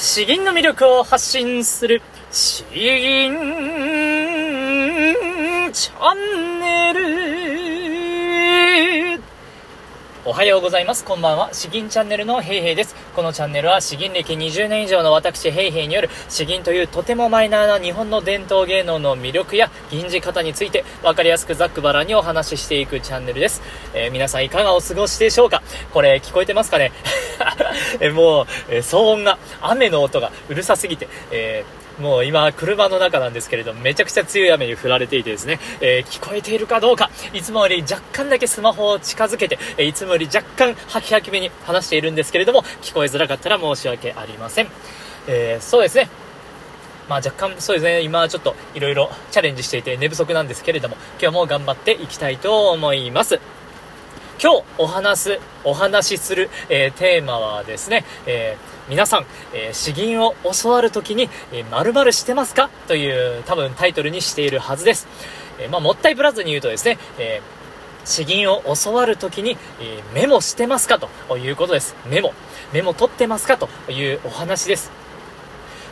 詩吟の魅力を発信する詩吟チャンネル。おはようございます。こんばんは。詩吟チャンネルのヘイヘイです。このチャンネルは詩吟歴20年以上の私ヘイヘイによる詩吟というとてもマイナーな日本の伝統芸能の魅力や吟じ方について分かりやすくざっくばらにお話ししていくチャンネルです。えー皆さんいかがお過ごしでしょうか？これ聞こえてますかね？えもう、え騒音が、雨の音がうるさすぎて、えーもう今、車の中なんですけれども、めちゃくちゃ強い雨に降られていてですね、えー聞こえているかどうか、いつもより若干だけスマホを近づけて、えいつもより若干ハキハキめに話しているんですけれども、聞こえづらかったら申し訳ありません。えーそうですね。まあ若干そうですね、今ちょっといろいろチャレンジしていて寝不足なんですけれども、今日も頑張っていきたいと思います。今日お話す、お話しする、えーテーマはですね、えー皆さん、えー詩吟を教わるときに、えー〇〇してますか？という多分タイトルにしているはずです。えまあ、もったいぶらずに言うとですね、え詩吟を教わるときに、えメモしてますか？ということです。メモ。メモ取ってますか？というお話です。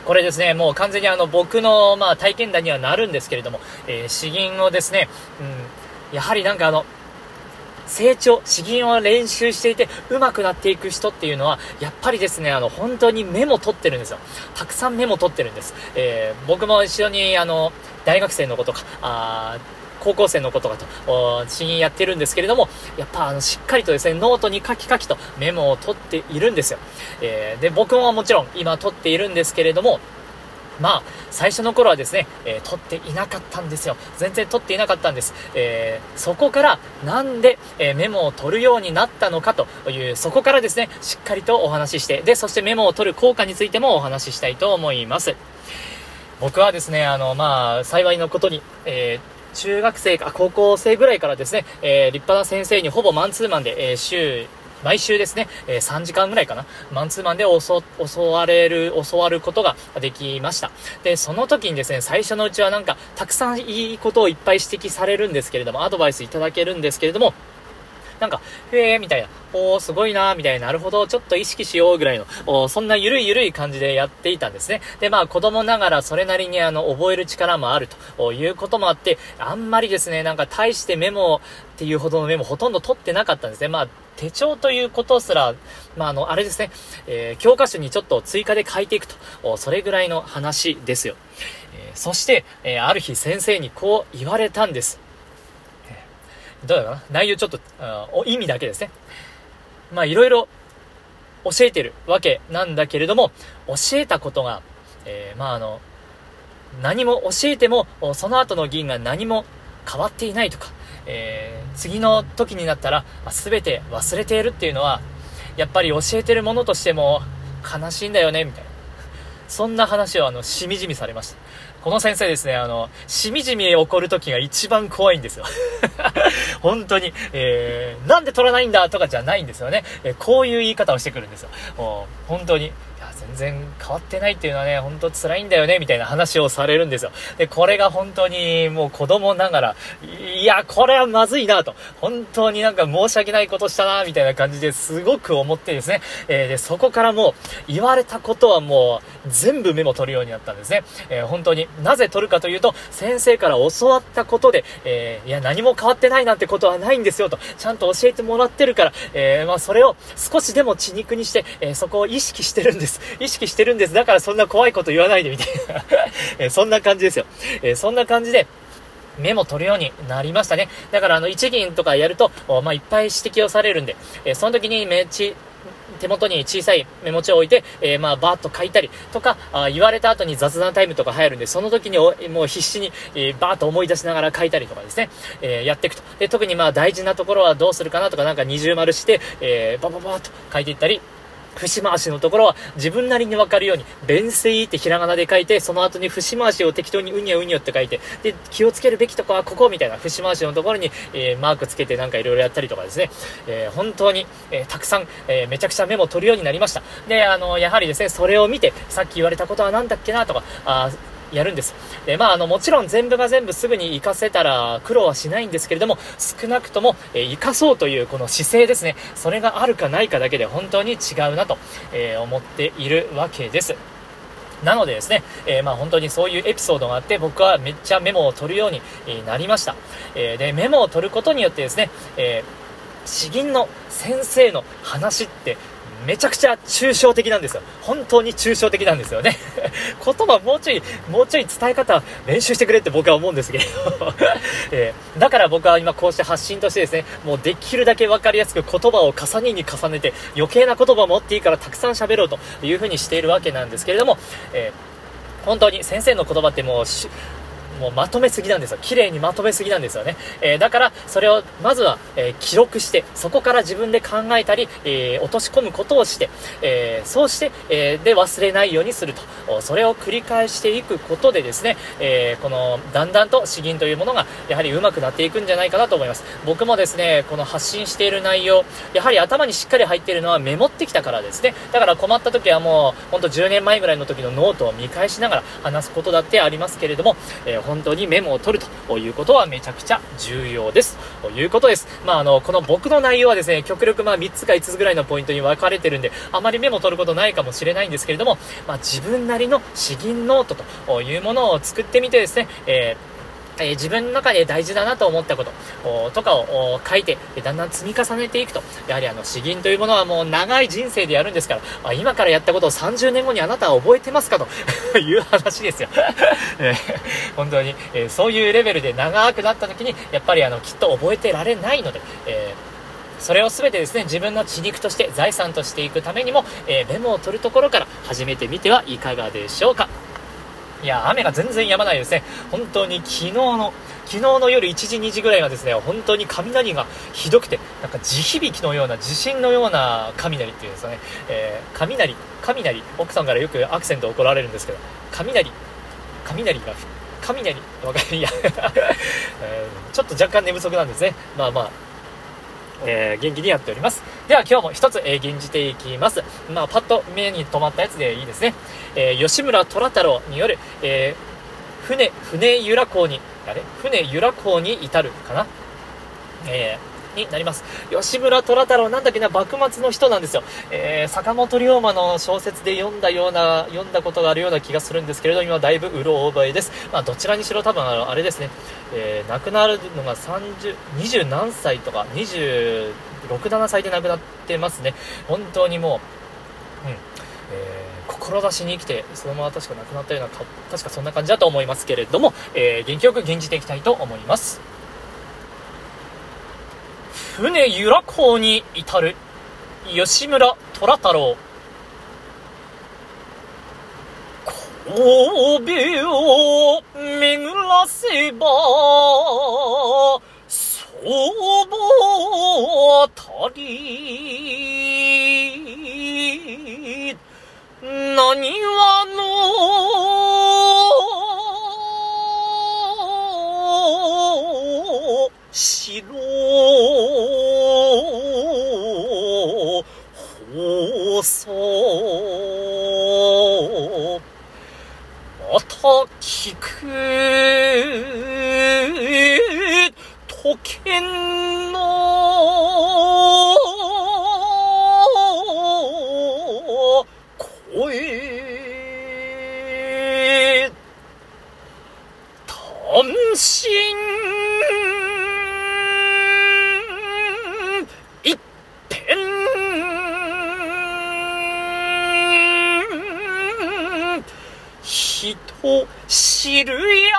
これですね、もう完全にあの僕のまあ体験談にはなるんですけれども、え詩吟をですね、うん、やはりなんかあの、成長、詩吟を練習していて上手くなっていく人っていうのは、やっぱりですね、あの、本当にメモ取ってるんですよ。たくさんメモ取ってるんです。えー僕も一緒に、あの、大学生の子とか、あー高校生の子とかと、詩吟やってるんですけれども、やっぱあの、しっかりとですね、ノートにカキカキとメモを取っているんですよ。えーで、僕ももちろん今取っているんですけれども、まあ、最初の頃はですね、えー撮っていなかったんですよ。全然撮っていなかったんです。えーそこから、なんで、えーメモを取るようになったのかという、そこからですね、しっかりとお話しして、で、そしてメモを取る効果についてもお話ししたいと思います。僕はですね、あの、まあ、幸いのことに、えー中学生か、高校生ぐらいからですね、えー立派な先生にほぼマンツーマンで、えー週、毎週ですね、え3時間ぐらいかな、マンツーマンで教われる、教わることができました。で、その時にですね、最初のうちはなんか、たくさんいいことをいっぱい指摘されるんですけれども、アドバイスいただけるんですけれども、なんか、へえ、みたいな、おー、すごいな、みたいな、なるほど、ちょっと意識しようぐらいの、おそんなゆるいゆるい感じでやっていたんですね。で、まあ、子供ながらそれなりにあの、覚える力もあるということもあって、あんまりですね、なんか大してメモをっていうほどのメモほとんど取ってなかったんですね。まあ、手帳ということすら、まあ、あの、あれですね、えー教科書にちょっと追加で書いていくと、おそれぐらいの話ですよ。えーそして、えーある日先生にこう言われたんです。どうだかな内容ちょっと、あお意味だけですね。まあいろいろ教えてるわけなんだけれども、教えたことが、えーまああの、何も教えても、その後の議員が何も変わっていないとか、えー次の時になったら、すべて忘れているっていうのは、やっぱり教えてるものとしても悲しいんだよね、みたいな。そんな話をあの、しみじみされました。この先生ですね、あの、しみじみ起こる時が一番怖いんですよ。本当に、えー、なんで取らないんだとかじゃないんですよね。えーこういう言い方をしてくるんですよ。もう本当に、全然変わってないっていうのはね、本当辛いんだよね、みたいな話をされるんですよ。で、これが本当にもう子供ながら、いや、これはまずいなと、本当になんか申し訳ないことしたな、みたいな感じですごく思ってですね、えーで、そこからもう言われたことはもう全部メモ取るようになったんですね。えー本当になぜ取るかというと、先生から教わったことで、えーいや、何も変わってないなんてことはないんですよと、ちゃんと教えてもらってるから、えまあ、それを少しでも血肉にして、えそこを意識してるんです。意識してるんです。だからそんな怖いこと言わないでみたいな、えそんな感じですよ。えそんな感じで、メモ取るようになりましたね。だからあの、一銀とかやると、まあ、いっぱい指摘をされるんで、えその時にめち、手元に小さいメモ帳を置いて、えーまあ、バーッと書いたりとか、あ言われた後に雑談タイムとか入るんで、その時にもう必死に、えーバーッと思い出しながら書いたりとかですね、えーやっていくと。で、特にまあ、大事なところはどうするかなとか、なんか二重丸して、えーバババーッと書いていったり、節回しのところは自分なりにわかるように、弁水ってひらがなで書いて、その後に節回しを適当にうにゃうにゃって書いて、で、気をつけるべきとこはここみたいな節回しのところに、えーマークつけてなんかいろいろやったりとかですね、えー本当に、えーたくさん、えめちゃくちゃメモ取るようになりました。で、あの、やはりですね、それを見て、さっき言われたことは何だっけなとか、あやるんです。で、まあ、あの、もちろん全部が全部すぐに活かせたら苦労はしないんですけれども、少なくとも、えー活かそうというこの姿勢ですね。それがあるかないかだけで本当に違うなと、えー思っているわけです。なのでですね、えー、まあ本当にそういうエピソードがあって、僕はめっちゃメモを取るようになりました。えー、で、メモを取ることによってですね、えー、詩吟の先生の話ってめちゃくちゃ抽象的なんですよ。本当に抽象的なんですよね。言葉もうちょい、もうちょい伝え方練習してくれって僕は思うんですけど、えー、だから僕は今こうして発信としてですね、もうできるだけ分かりやすく言葉を重ねに重ねて余計な言葉を持っていいからたくさん喋ろうというふうにしているわけなんですけれども、えー、本当に先生の言葉ってもうもうまとめすぎなんですよ。綺麗にまとめすぎなんですよね。えー、だから、それをまずは、えー、記録して、そこから自分で考えたり、えー、落とし込むことをして、えそうして、えで、忘れないようにすると。それを繰り返していくことでですね、えこの、だんだんと詩吟というものが、やはり上手くなっていくんじゃないかなと思います。僕もですね、この発信している内容、やはり頭にしっかり入っているのはメモってきたからですね。だから困った時はもう、ほんと10年前ぐらいの時のノートを見返しながら話すことだってありますけれども、え本当にメモを取るということはめちゃくちゃ重要です。ということです。まあ、あの、この僕の内容はですね、極力まあ3つか5つぐらいのポイントに分かれてるんで、あまりメモ取ることないかもしれないんですけれども、まあ、自分なりの詩吟ノートというものを作ってみてですね、えーえ自分の中で大事だなと思ったこととかを書いて、だんだん積み重ねていくと。やはりあの、詩吟というものはもう長い人生でやるんですから、今からやったことを30年後にあなたは覚えてますかと いう話ですよ。えー、本当に、えー、そういうレベルで長くなった時に、やっぱりあの、きっと覚えてられないので、えーそれを全てですね、自分の血肉として財産としていくためにも、えー、メモを取るところから始めてみてはいかがでしょうか。いや、雨が全然止まないですね。本当に昨日の、昨日の夜1時、2時ぐらいはですね、本当に雷がひどくて、なんか地響きのような、地震のような雷っていうんですかね、えー、雷、雷、奥さんからよくアクセント怒られるんですけど、雷、雷が、雷、わかる、い やえー、ちょっと若干寝不足なんですね。まあまあ、えー、元気にやっております。では今日も一つ、えー、吟じていきます。まあ、パッと目に留まったやつでいいですね。えー、吉村虎太郎による、えー、船、船由良港に、あれ？船由良港に至るかな？えー、になります。吉村虎太郎なんだっけな、幕末の人なんですよ。えー、坂本龍馬の小説で読んだような、読んだことがあるような気がするんですけれど、今だいぶうろ覚えです。まあ、どちらにしろ多分あの、あれですね、えー、亡くなるのが30、20何歳とか、26、7歳で亡くなってますね。本当にもう、うん。えー志に生きて、そのまま確か亡くなったような、確かそんな感じだと思いますけれども、えー、元気よく演じていきたいと思います。船由良港に至る。吉村虎太郎。神戸を巡らせばそうぼたり。何はのを知るや。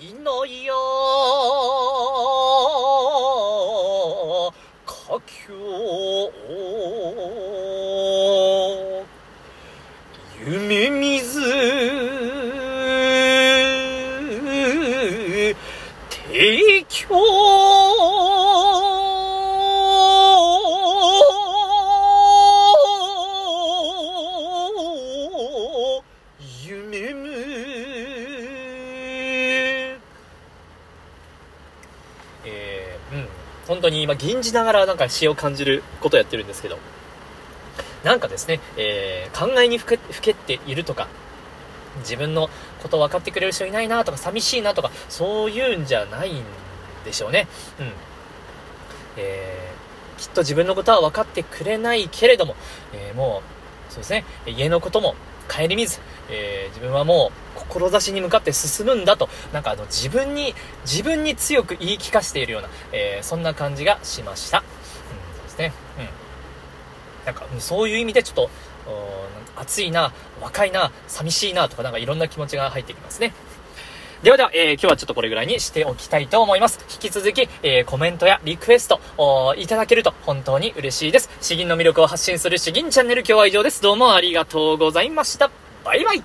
いのよ。佳境夢見本当に今、吟じながらなんか詩を感じることをやってるんですけど、なんかですね、えー、考えにふけふけっているとか、自分のこと分かってくれる人いないなとか、寂しいなとか、そういうんじゃないんでしょうね。うん。えー、きっと自分のことは分かってくれないけれども、えー、もう、そうですね、家のことも顧みず、えー、自分はもう、志に向かって進むんだと、なんかあの、自分に、自分に強く言い聞かせているような、えそんな感じがしました。うん、そうですね。うん。なんか、そういう意味でちょっと、熱いな、若いな、寂しいなとかなんかいろんな気持ちが入ってきますね。ではでは、えー、今日はちょっとこれぐらいにしておきたいと思います。引き続き、えー、コメントやリクエスト、いただけると本当に嬉しいです。詩吟の魅力を発信する詩吟チャンネル今日は以上です。どうもありがとうございました。バイバイ